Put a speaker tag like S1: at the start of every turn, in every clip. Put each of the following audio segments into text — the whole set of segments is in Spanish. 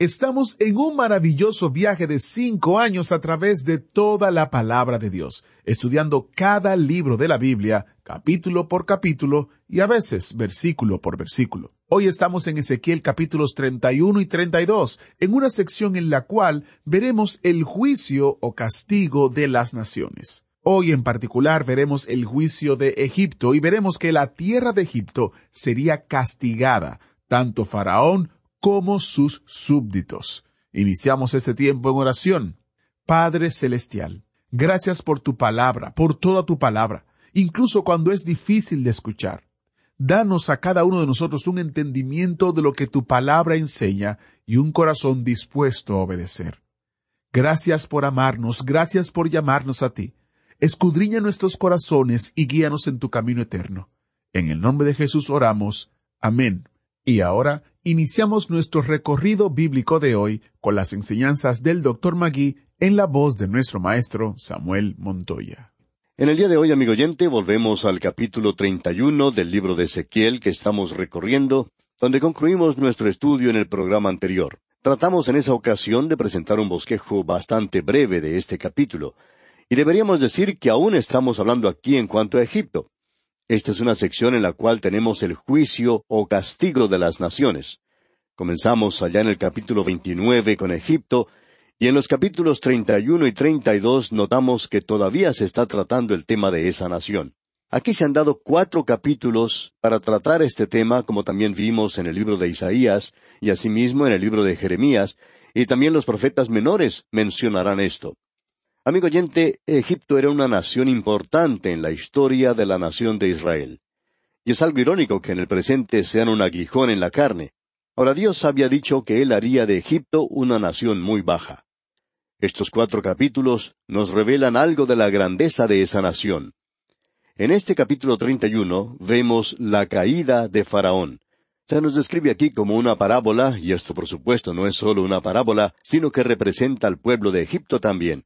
S1: Estamos en un maravilloso viaje de cinco años a través de toda la palabra de Dios, estudiando cada libro de la Biblia, capítulo por capítulo y a veces versículo por versículo. Hoy estamos en Ezequiel capítulos 31 y 32, en una sección en la cual veremos el juicio o castigo de las naciones. Hoy en particular veremos el juicio de Egipto y veremos que la tierra de Egipto sería castigada, tanto Faraón como sus súbditos. Iniciamos este tiempo en oración. Padre Celestial, gracias por tu palabra, por toda tu palabra, incluso cuando es difícil de escuchar. Danos a cada uno de nosotros un entendimiento de lo que tu palabra enseña y un corazón dispuesto a obedecer. Gracias por amarnos, gracias por llamarnos a ti. Escudriña nuestros corazones y guíanos en tu camino eterno. En el nombre de Jesús oramos. Amén. Y ahora iniciamos nuestro recorrido bíblico de hoy con las enseñanzas del Dr. Magui en la voz de nuestro maestro Samuel Montoya.
S2: En el día de hoy, amigo oyente, volvemos al capítulo 31 del libro de Ezequiel que estamos recorriendo, donde concluimos nuestro estudio en el programa anterior. Tratamos en esa ocasión de presentar un bosquejo bastante breve de este capítulo, y deberíamos decir que aún estamos hablando aquí en cuanto a Egipto. Esta es una sección en la cual tenemos el juicio o castigo de las naciones. Comenzamos allá en el capítulo 29 con Egipto, y en los capítulos 31 y 32 notamos que todavía se está tratando el tema de esa nación. Aquí se han dado cuatro capítulos para tratar este tema, como también vimos en el libro de Isaías y asimismo en el libro de Jeremías, y también los profetas menores mencionarán esto. Amigo oyente, Egipto era una nación importante en la historia de la nación de Israel. Y es algo irónico que en el presente sean un aguijón en la carne. Ahora Dios había dicho que Él haría de Egipto una nación muy baja. Estos cuatro capítulos nos revelan algo de la grandeza de esa nación. En este capítulo 31 vemos la caída de Faraón. Se nos describe aquí como una parábola, y esto por supuesto no es solo una parábola, sino que representa al pueblo de Egipto también.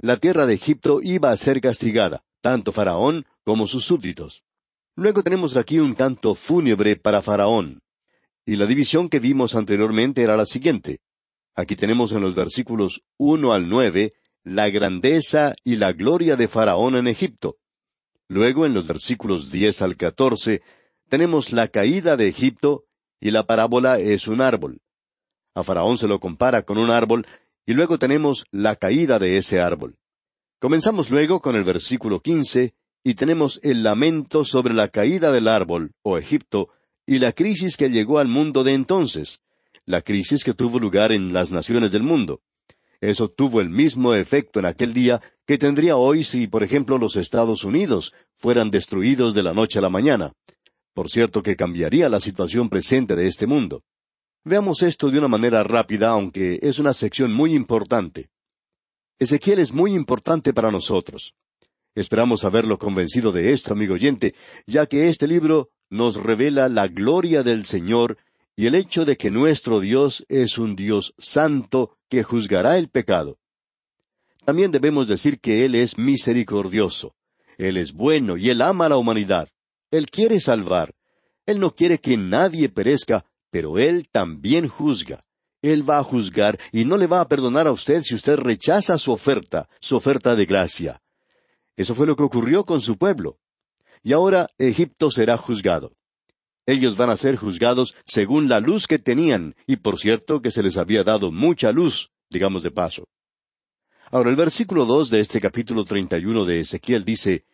S2: La tierra de Egipto iba a ser castigada, tanto Faraón como sus súbditos. Luego tenemos aquí un canto fúnebre para Faraón. Y la división que vimos anteriormente era la siguiente. Aquí tenemos en los versículos uno al nueve la grandeza y la gloria de Faraón en Egipto. Luego en los versículos diez al catorce tenemos la caída de Egipto y la parábola es un árbol. A Faraón se lo compara con un árbol y luego tenemos la caída de ese árbol. Comenzamos luego con el versículo quince y tenemos el lamento sobre la caída del árbol, o Egipto, y la crisis que llegó al mundo de entonces la crisis que tuvo lugar en las naciones del mundo. Eso tuvo el mismo efecto en aquel día que tendría hoy si, por ejemplo, los Estados Unidos fueran destruidos de la noche a la mañana. Por cierto que cambiaría la situación presente de este mundo. Veamos esto de una manera rápida, aunque es una sección muy importante. Ezequiel es muy importante para nosotros. Esperamos haberlo convencido de esto, amigo oyente, ya que este libro nos revela la gloria del Señor y el hecho de que nuestro Dios es un Dios santo que juzgará el pecado. También debemos decir que Él es misericordioso. Él es bueno y Él ama a la humanidad. Él quiere salvar. Él no quiere que nadie perezca, pero Él también juzga. Él va a juzgar y no le va a perdonar a usted si usted rechaza su oferta, su oferta de gracia. Eso fue lo que ocurrió con su pueblo. Y ahora Egipto será juzgado. Ellos van a ser juzgados según la luz que tenían, y por cierto que se les había dado mucha luz, digamos de paso. Ahora el versículo dos de este capítulo treinta y uno de Ezequiel dice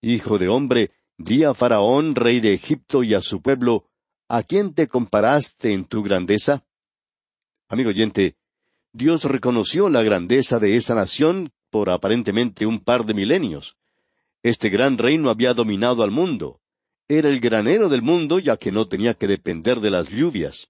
S2: Hijo de hombre, di a Faraón, rey de Egipto, y a su pueblo, ¿a quién te comparaste en tu grandeza? Amigo oyente, Dios reconoció la grandeza de esa nación por aparentemente un par de milenios. Este gran reino había dominado al mundo era el granero del mundo ya que no tenía que depender de las lluvias.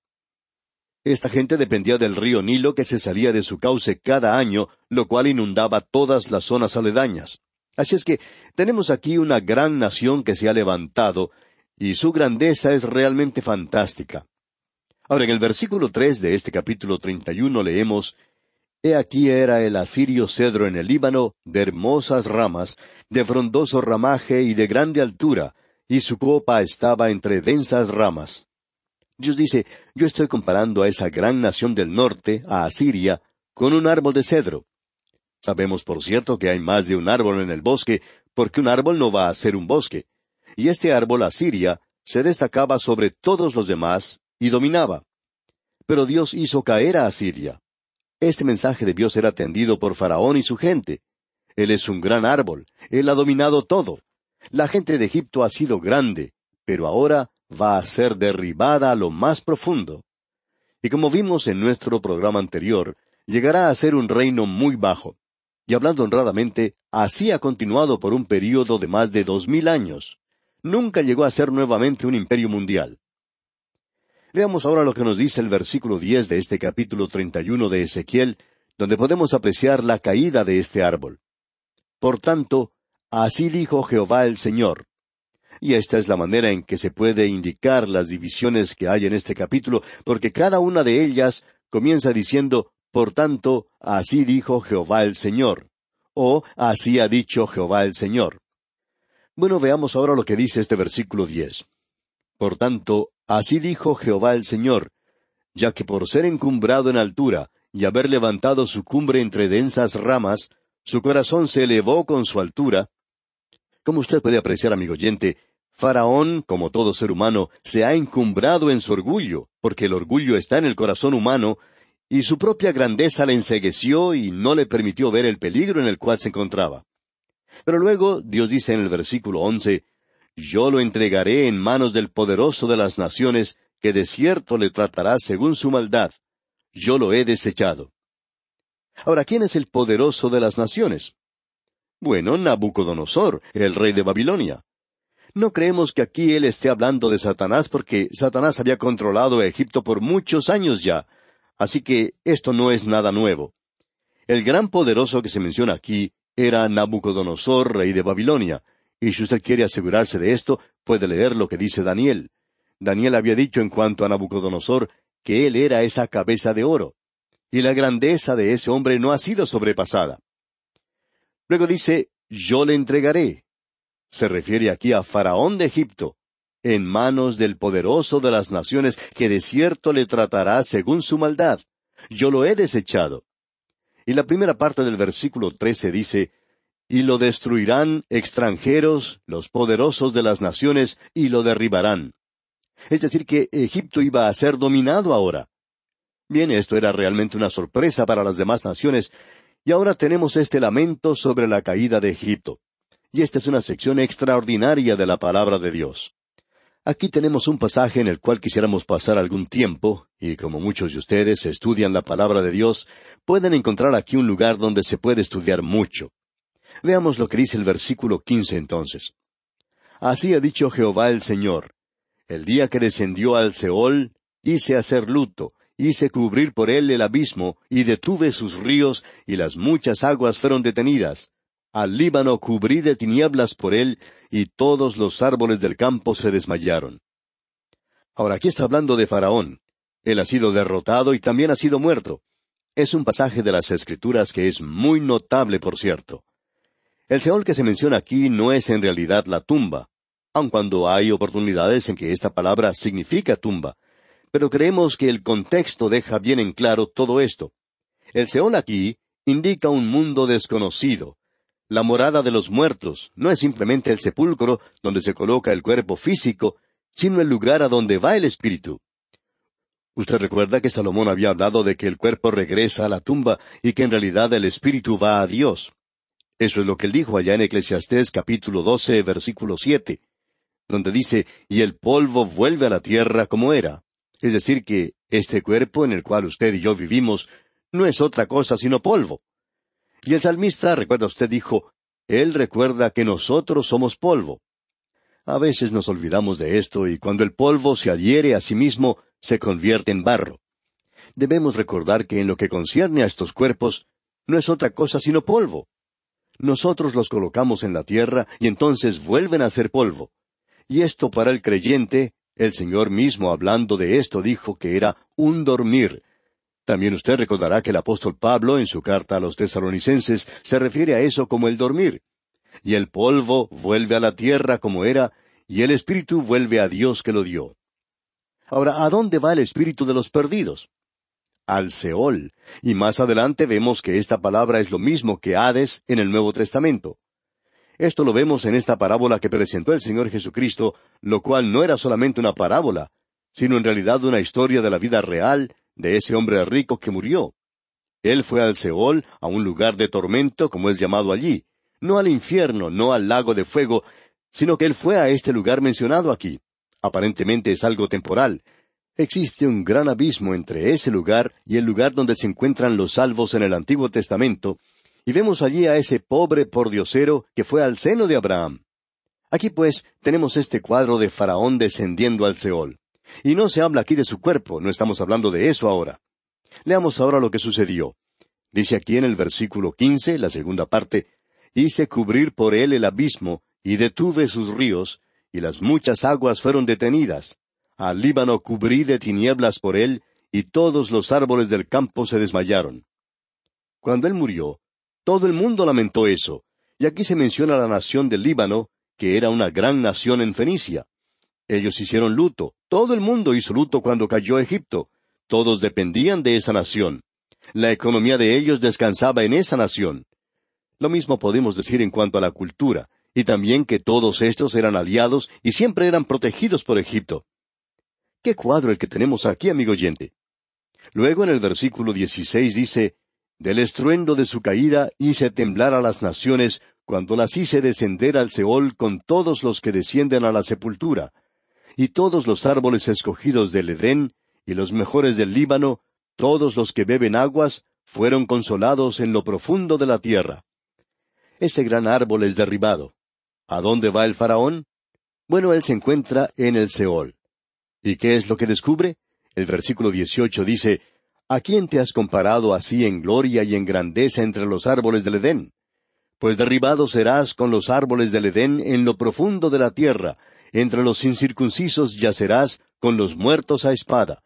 S2: Esta gente dependía del río Nilo que se salía de su cauce cada año, lo cual inundaba todas las zonas aledañas. Así es que tenemos aquí una gran nación que se ha levantado, y su grandeza es realmente fantástica. Ahora, en el versículo tres de este capítulo treinta y uno leemos He aquí era el asirio cedro en el Líbano, de hermosas ramas, de frondoso ramaje y de grande altura, y su copa estaba entre densas ramas. Dios dice, yo estoy comparando a esa gran nación del norte, a Asiria, con un árbol de cedro. Sabemos, por cierto, que hay más de un árbol en el bosque, porque un árbol no va a ser un bosque. Y este árbol, Asiria, se destacaba sobre todos los demás y dominaba. Pero Dios hizo caer a Asiria. Este mensaje debió ser atendido por Faraón y su gente. Él es un gran árbol, él ha dominado todo. La gente de Egipto ha sido grande, pero ahora va a ser derribada a lo más profundo. Y como vimos en nuestro programa anterior, llegará a ser un reino muy bajo. Y hablando honradamente, así ha continuado por un período de más de dos mil años. Nunca llegó a ser nuevamente un imperio mundial. Veamos ahora lo que nos dice el versículo diez de este capítulo treinta y uno de Ezequiel, donde podemos apreciar la caída de este árbol. Por tanto, así dijo Jehová el Señor, y esta es la manera en que se puede indicar las divisiones que hay en este capítulo, porque cada una de ellas comienza diciendo, Por tanto, así dijo Jehová el Señor, o así ha dicho Jehová el Señor. Bueno, veamos ahora lo que dice este versículo diez. Por tanto, así dijo Jehová el Señor, ya que por ser encumbrado en altura y haber levantado su cumbre entre densas ramas, su corazón se elevó con su altura, como usted puede apreciar, amigo oyente, Faraón, como todo ser humano, se ha encumbrado en su orgullo, porque el orgullo está en el corazón humano, y su propia grandeza le ensegueció y no le permitió ver el peligro en el cual se encontraba. Pero luego Dios dice en el versículo once, Yo lo entregaré en manos del poderoso de las naciones, que de cierto le tratará según su maldad. Yo lo he desechado. Ahora, ¿quién es el poderoso de las naciones? Bueno, Nabucodonosor, el rey de Babilonia. No creemos que aquí él esté hablando de Satanás porque Satanás había controlado Egipto por muchos años ya, así que esto no es nada nuevo. El gran poderoso que se menciona aquí era Nabucodonosor, rey de Babilonia, y si usted quiere asegurarse de esto, puede leer lo que dice Daniel. Daniel había dicho en cuanto a Nabucodonosor que él era esa cabeza de oro, y la grandeza de ese hombre no ha sido sobrepasada. Luego dice, yo le entregaré. Se refiere aquí a Faraón de Egipto, en manos del poderoso de las naciones, que de cierto le tratará según su maldad. Yo lo he desechado. Y la primera parte del versículo trece dice, Y lo destruirán extranjeros, los poderosos de las naciones, y lo derribarán. Es decir, que Egipto iba a ser dominado ahora. Bien, esto era realmente una sorpresa para las demás naciones, y ahora tenemos este lamento sobre la caída de Egipto. Y esta es una sección extraordinaria de la palabra de Dios. Aquí tenemos un pasaje en el cual quisiéramos pasar algún tiempo, y como muchos de ustedes estudian la palabra de Dios, pueden encontrar aquí un lugar donde se puede estudiar mucho. Veamos lo que dice el versículo quince entonces. Así ha dicho Jehová el Señor. El día que descendió al Seol, hice hacer luto, hice cubrir por él el abismo, y detuve sus ríos, y las muchas aguas fueron detenidas. Al Líbano cubrí de tinieblas por él, y todos los árboles del campo se desmayaron. Ahora aquí está hablando de Faraón. Él ha sido derrotado y también ha sido muerto. Es un pasaje de las Escrituras que es muy notable, por cierto. El Seol que se menciona aquí no es en realidad la tumba, aun cuando hay oportunidades en que esta palabra significa tumba, pero creemos que el contexto deja bien en claro todo esto. El Seol aquí indica un mundo desconocido. La morada de los muertos no es simplemente el sepulcro donde se coloca el cuerpo físico, sino el lugar a donde va el espíritu. Usted recuerda que Salomón había hablado de que el cuerpo regresa a la tumba y que en realidad el espíritu va a Dios. Eso es lo que él dijo allá en Eclesiastés capítulo 12, versículo siete, donde dice, y el polvo vuelve a la tierra como era. Es decir, que este cuerpo en el cual usted y yo vivimos no es otra cosa sino polvo. Y el salmista, recuerda usted, dijo, Él recuerda que nosotros somos polvo. A veces nos olvidamos de esto y cuando el polvo se adhiere a sí mismo, se convierte en barro. Debemos recordar que en lo que concierne a estos cuerpos, no es otra cosa sino polvo. Nosotros los colocamos en la tierra y entonces vuelven a ser polvo. Y esto para el creyente, el Señor mismo hablando de esto dijo que era un dormir. También usted recordará que el apóstol Pablo en su carta a los tesalonicenses se refiere a eso como el dormir. Y el polvo vuelve a la tierra como era, y el espíritu vuelve a Dios que lo dio. Ahora, ¿a dónde va el espíritu de los perdidos? Al Seol. Y más adelante vemos que esta palabra es lo mismo que Hades en el Nuevo Testamento. Esto lo vemos en esta parábola que presentó el Señor Jesucristo, lo cual no era solamente una parábola, sino en realidad una historia de la vida real de ese hombre rico que murió. Él fue al Seol, a un lugar de tormento, como es llamado allí, no al infierno, no al lago de fuego, sino que él fue a este lugar mencionado aquí. Aparentemente es algo temporal. Existe un gran abismo entre ese lugar y el lugar donde se encuentran los salvos en el Antiguo Testamento, y vemos allí a ese pobre pordiosero que fue al seno de Abraham. Aquí pues tenemos este cuadro de Faraón descendiendo al Seol. Y no se habla aquí de su cuerpo, no estamos hablando de eso ahora. Leamos ahora lo que sucedió. Dice aquí en el versículo quince, la segunda parte, hice cubrir por él el abismo, y detuve sus ríos, y las muchas aguas fueron detenidas. Al Líbano cubrí de tinieblas por él, y todos los árboles del campo se desmayaron. Cuando él murió, todo el mundo lamentó eso, y aquí se menciona la nación del Líbano, que era una gran nación en Fenicia. Ellos hicieron luto, todo el mundo hizo luto cuando cayó Egipto, todos dependían de esa nación. La economía de ellos descansaba en esa nación. Lo mismo podemos decir en cuanto a la cultura, y también que todos estos eran aliados y siempre eran protegidos por Egipto. Qué cuadro el que tenemos aquí, amigo oyente. Luego en el versículo 16 dice, Del estruendo de su caída hice temblar a las naciones, cuando las hice descender al Seol con todos los que descienden a la sepultura, y todos los árboles escogidos del Edén, y los mejores del Líbano, todos los que beben aguas, fueron consolados en lo profundo de la tierra. Ese gran árbol es derribado. ¿A dónde va el faraón? Bueno, él se encuentra en el Seol. ¿Y qué es lo que descubre? El versículo 18 dice, ¿A quién te has comparado así en gloria y en grandeza entre los árboles del Edén? Pues derribado serás con los árboles del Edén en lo profundo de la tierra, entre los incircuncisos yacerás con los muertos a espada.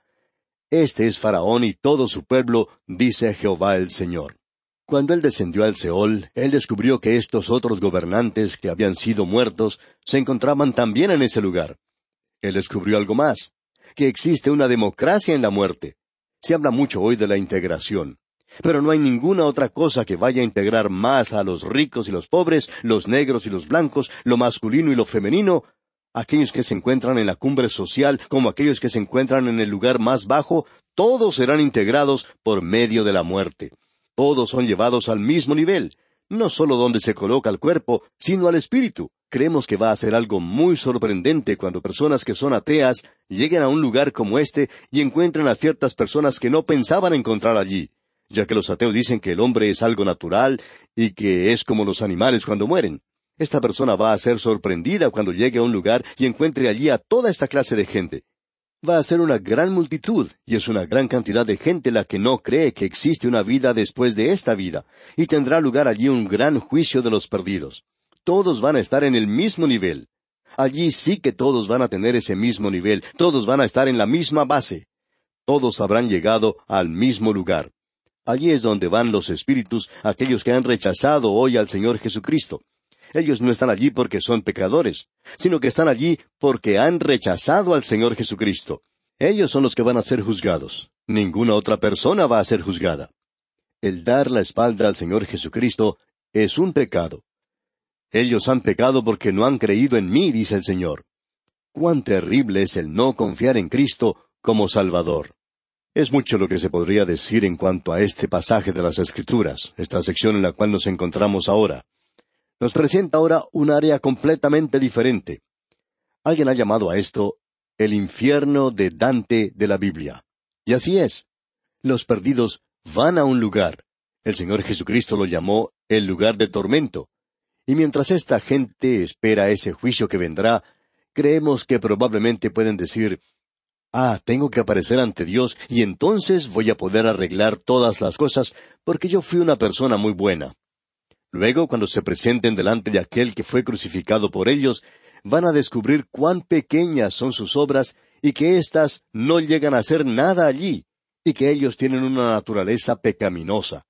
S2: Este es Faraón y todo su pueblo, dice Jehová el Señor. Cuando él descendió al Seol, él descubrió que estos otros gobernantes que habían sido muertos se encontraban también en ese lugar. Él descubrió algo más, que existe una democracia en la muerte. Se habla mucho hoy de la integración. Pero no hay ninguna otra cosa que vaya a integrar más a los ricos y los pobres, los negros y los blancos, lo masculino y lo femenino, aquellos que se encuentran en la cumbre social como aquellos que se encuentran en el lugar más bajo, todos serán integrados por medio de la muerte. Todos son llevados al mismo nivel, no solo donde se coloca el cuerpo, sino al espíritu. Creemos que va a ser algo muy sorprendente cuando personas que son ateas lleguen a un lugar como este y encuentren a ciertas personas que no pensaban encontrar allí, ya que los ateos dicen que el hombre es algo natural y que es como los animales cuando mueren. Esta persona va a ser sorprendida cuando llegue a un lugar y encuentre allí a toda esta clase de gente va a ser una gran multitud, y es una gran cantidad de gente la que no cree que existe una vida después de esta vida, y tendrá lugar allí un gran juicio de los perdidos. Todos van a estar en el mismo nivel. Allí sí que todos van a tener ese mismo nivel, todos van a estar en la misma base. Todos habrán llegado al mismo lugar. Allí es donde van los espíritus, aquellos que han rechazado hoy al Señor Jesucristo. Ellos no están allí porque son pecadores, sino que están allí porque han rechazado al Señor Jesucristo. Ellos son los que van a ser juzgados. Ninguna otra persona va a ser juzgada. El dar la espalda al Señor Jesucristo es un pecado. Ellos han pecado porque no han creído en mí, dice el Señor. Cuán terrible es el no confiar en Cristo como Salvador. Es mucho lo que se podría decir en cuanto a este pasaje de las Escrituras, esta sección en la cual nos encontramos ahora nos presenta ahora un área completamente diferente. Alguien ha llamado a esto el infierno de Dante de la Biblia. Y así es. Los perdidos van a un lugar. El Señor Jesucristo lo llamó el lugar de tormento. Y mientras esta gente espera ese juicio que vendrá, creemos que probablemente pueden decir, Ah, tengo que aparecer ante Dios y entonces voy a poder arreglar todas las cosas porque yo fui una persona muy buena. Luego, cuando se presenten delante de aquel que fue crucificado por ellos, van a descubrir cuán pequeñas son sus obras y que éstas no llegan a hacer nada allí, y que ellos tienen una naturaleza pecaminosa,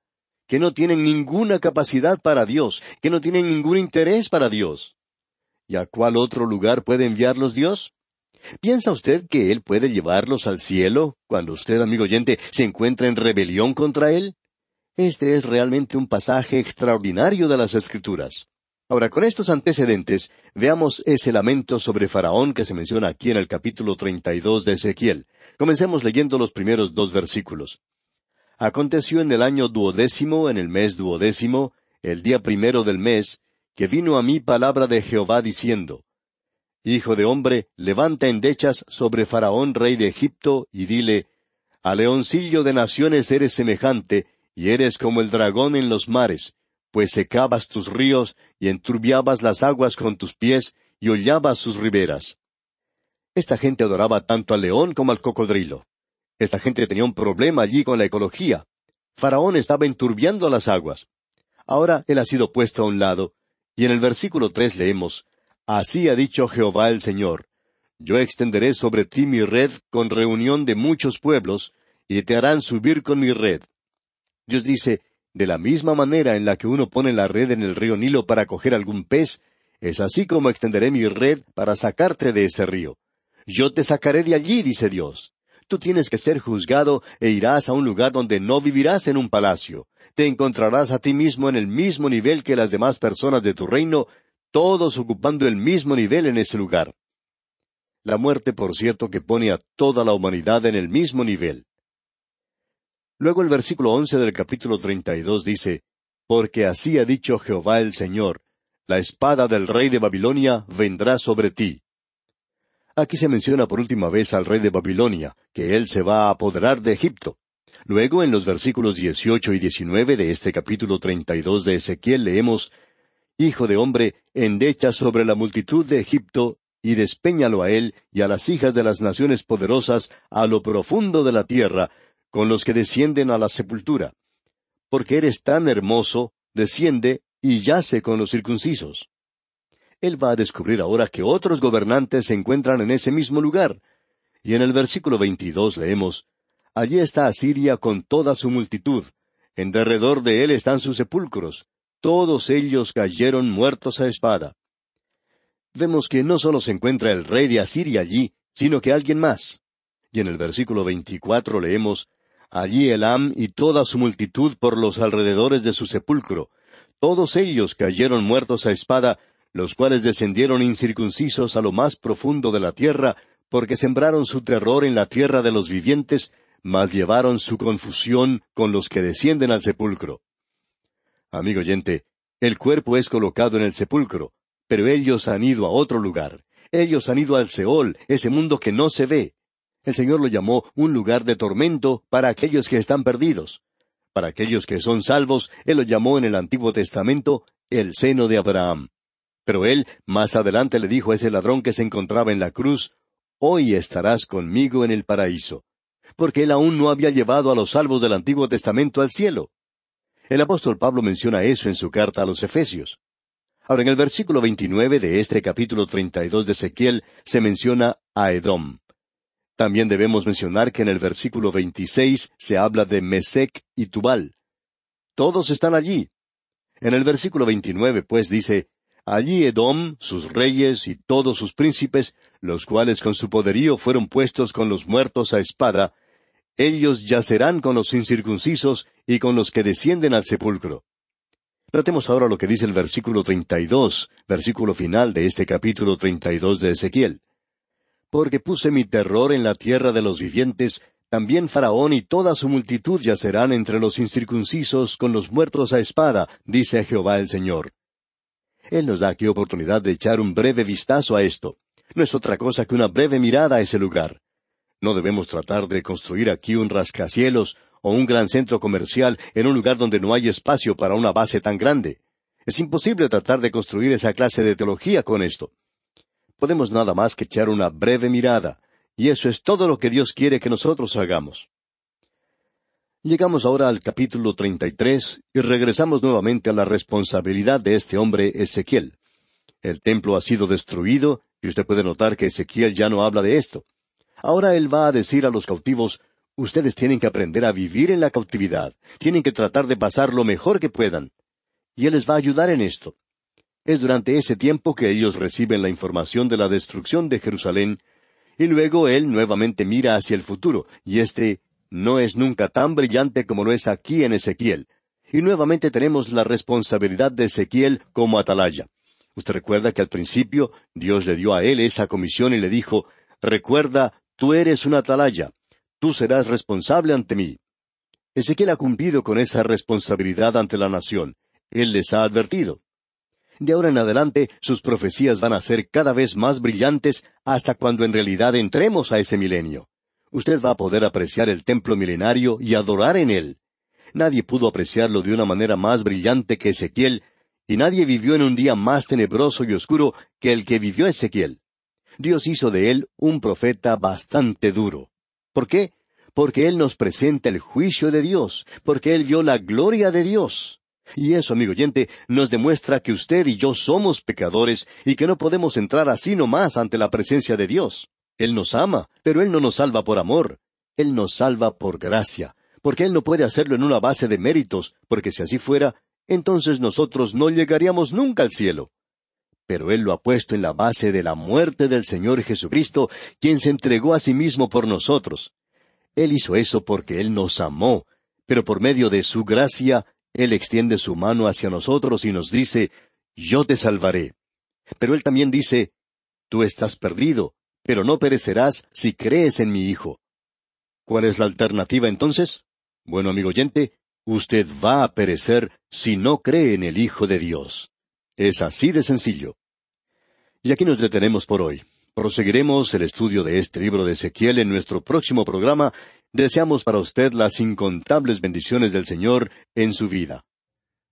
S2: que no tienen ninguna capacidad para Dios, que no tienen ningún interés para Dios. ¿Y a cuál otro lugar puede enviarlos Dios? ¿Piensa usted que Él puede llevarlos al cielo cuando usted, amigo oyente, se encuentra en rebelión contra Él? Este es realmente un pasaje extraordinario de las Escrituras. Ahora, con estos antecedentes, veamos ese lamento sobre Faraón que se menciona aquí en el capítulo treinta y dos de Ezequiel. Comencemos leyendo los primeros dos versículos. Aconteció en el año duodécimo, en el mes duodécimo, el día primero del mes, que vino a mí palabra de Jehová diciendo, Hijo de hombre, levanta endechas sobre Faraón rey de Egipto, y dile, A leoncillo de naciones eres semejante, y eres como el dragón en los mares, pues secabas tus ríos, y enturbiabas las aguas con tus pies, y hollabas sus riberas. Esta gente adoraba tanto al león como al cocodrilo. Esta gente tenía un problema allí con la ecología. Faraón estaba enturbiando las aguas. Ahora él ha sido puesto a un lado, y en el versículo tres leemos, Así ha dicho Jehová el Señor, Yo extenderé sobre ti mi red con reunión de muchos pueblos, y te harán subir con mi red. Dios dice, de la misma manera en la que uno pone la red en el río Nilo para coger algún pez, es así como extenderé mi red para sacarte de ese río. Yo te sacaré de allí, dice Dios. Tú tienes que ser juzgado e irás a un lugar donde no vivirás en un palacio. Te encontrarás a ti mismo en el mismo nivel que las demás personas de tu reino, todos ocupando el mismo nivel en ese lugar. La muerte, por cierto, que pone a toda la humanidad en el mismo nivel. Luego el versículo once del capítulo treinta y dos dice, Porque así ha dicho Jehová el Señor, la espada del rey de Babilonia vendrá sobre ti. Aquí se menciona por última vez al rey de Babilonia, que él se va a apoderar de Egipto. Luego, en los versículos dieciocho y diecinueve de este capítulo treinta y dos de Ezequiel leemos, Hijo de hombre, endecha sobre la multitud de Egipto, y despeñalo a él y a las hijas de las naciones poderosas a lo profundo de la tierra, con los que descienden a la sepultura. Porque eres tan hermoso, desciende y yace con los circuncisos. Él va a descubrir ahora que otros gobernantes se encuentran en ese mismo lugar. Y en el versículo 22 leemos, Allí está Asiria con toda su multitud, en derredor de él están sus sepulcros, todos ellos cayeron muertos a espada. Vemos que no solo se encuentra el rey de Asiria allí, sino que alguien más. Y en el versículo 24 leemos, Allí Elam y toda su multitud por los alrededores de su sepulcro. Todos ellos cayeron muertos a espada, los cuales descendieron incircuncisos a lo más profundo de la tierra, porque sembraron su terror en la tierra de los vivientes, mas llevaron su confusión con los que descienden al sepulcro. Amigo oyente, el cuerpo es colocado en el sepulcro, pero ellos han ido a otro lugar. Ellos han ido al Seol, ese mundo que no se ve. El Señor lo llamó un lugar de tormento para aquellos que están perdidos. Para aquellos que son salvos, Él lo llamó en el Antiguo Testamento el seno de Abraham. Pero Él más adelante le dijo a ese ladrón que se encontraba en la cruz, Hoy estarás conmigo en el paraíso. Porque Él aún no había llevado a los salvos del Antiguo Testamento al cielo. El apóstol Pablo menciona eso en su carta a los Efesios. Ahora, en el versículo 29 de este capítulo 32 de Ezequiel se menciona a Edom. También debemos mencionar que en el versículo 26 se habla de Mesec y Tubal. Todos están allí. En el versículo 29, pues dice, Allí Edom, sus reyes y todos sus príncipes, los cuales con su poderío fueron puestos con los muertos a espada, ellos yacerán con los incircuncisos y con los que descienden al sepulcro. Notemos ahora lo que dice el versículo 32, versículo final de este capítulo 32 de Ezequiel porque puse mi terror en la tierra de los vivientes, también Faraón y toda su multitud yacerán entre los incircuncisos con los muertos a espada, dice Jehová el Señor. Él nos da aquí oportunidad de echar un breve vistazo a esto. No es otra cosa que una breve mirada a ese lugar. No debemos tratar de construir aquí un rascacielos o un gran centro comercial en un lugar donde no hay espacio para una base tan grande. Es imposible tratar de construir esa clase de teología con esto podemos nada más que echar una breve mirada, y eso es todo lo que Dios quiere que nosotros hagamos. Llegamos ahora al capítulo 33 y regresamos nuevamente a la responsabilidad de este hombre Ezequiel. El templo ha sido destruido y usted puede notar que Ezequiel ya no habla de esto. Ahora él va a decir a los cautivos, ustedes tienen que aprender a vivir en la cautividad, tienen que tratar de pasar lo mejor que puedan. Y él les va a ayudar en esto. Es durante ese tiempo que ellos reciben la información de la destrucción de Jerusalén, y luego él nuevamente mira hacia el futuro, y este no es nunca tan brillante como lo es aquí en Ezequiel. Y nuevamente tenemos la responsabilidad de Ezequiel como atalaya. Usted recuerda que al principio Dios le dio a él esa comisión y le dijo, Recuerda, tú eres una atalaya, tú serás responsable ante mí. Ezequiel ha cumplido con esa responsabilidad ante la nación. Él les ha advertido. De ahora en adelante sus profecías van a ser cada vez más brillantes hasta cuando en realidad entremos a ese milenio usted va a poder apreciar el templo milenario y adorar en él. Nadie pudo apreciarlo de una manera más brillante que Ezequiel, y nadie vivió en un día más tenebroso y oscuro que el que vivió Ezequiel. Dios hizo de él un profeta bastante duro. ¿Por qué? Porque él nos presenta el juicio de Dios, porque él vio la gloria de Dios. Y eso, amigo oyente, nos demuestra que usted y yo somos pecadores y que no podemos entrar así nomás ante la presencia de Dios. Él nos ama, pero Él no nos salva por amor. Él nos salva por gracia, porque Él no puede hacerlo en una base de méritos, porque si así fuera, entonces nosotros no llegaríamos nunca al cielo. Pero Él lo ha puesto en la base de la muerte del Señor Jesucristo, quien se entregó a sí mismo por nosotros. Él hizo eso porque Él nos amó, pero por medio de su gracia, Él extiende su mano hacia nosotros y nos dice, Yo te salvaré. Pero Él también dice, Tú estás perdido, pero no perecerás si crees en mi Hijo. ¿Cuál es la alternativa entonces? Bueno, amigo oyente, usted va a perecer si no cree en el Hijo de Dios. Es así de sencillo. Y aquí nos detenemos por hoy. Proseguiremos el estudio de este libro de Ezequiel en nuestro próximo programa. Deseamos para usted las incontables bendiciones del Señor en su vida.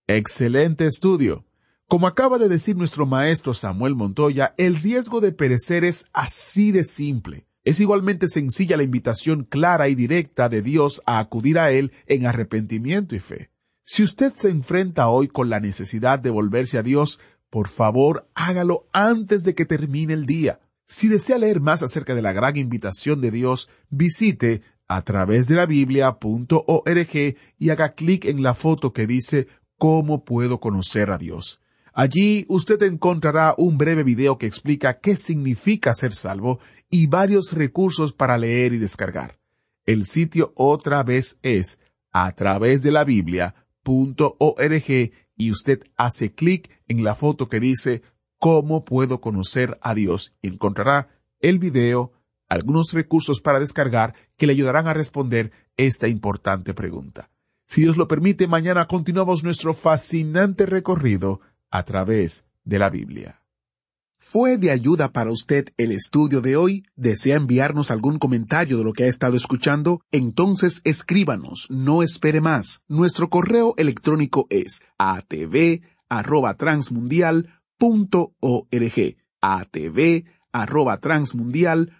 S1: Excelente estudio. Como acaba de decir nuestro maestro Samuel Montoya, el riesgo de perecer es así de simple. Es igualmente sencilla la invitación clara y directa de Dios a acudir a Él en arrepentimiento y fe. Si usted se enfrenta hoy con la necesidad de volverse a Dios, por favor hágalo antes de que termine el día. Si desea leer más acerca de la gran invitación de Dios, visite a través de la Biblia.org y haga clic en la foto que dice ¿Cómo puedo conocer a Dios? Allí usted encontrará un breve video que explica qué significa ser salvo y varios recursos para leer y descargar. El sitio otra vez es a través de la Biblia.org y usted hace clic en la foto que dice ¿Cómo puedo conocer a Dios? y encontrará el video, algunos recursos para descargar que le ayudarán a responder esta importante pregunta. Si Dios lo permite, mañana continuamos nuestro fascinante recorrido a través de la Biblia. ¿Fue de ayuda para usted el estudio de hoy? ¿Desea enviarnos algún comentario de lo que ha estado escuchando? Entonces escríbanos, no espere más. Nuestro correo electrónico es atv@transmundial.org. atv@transmundial.org.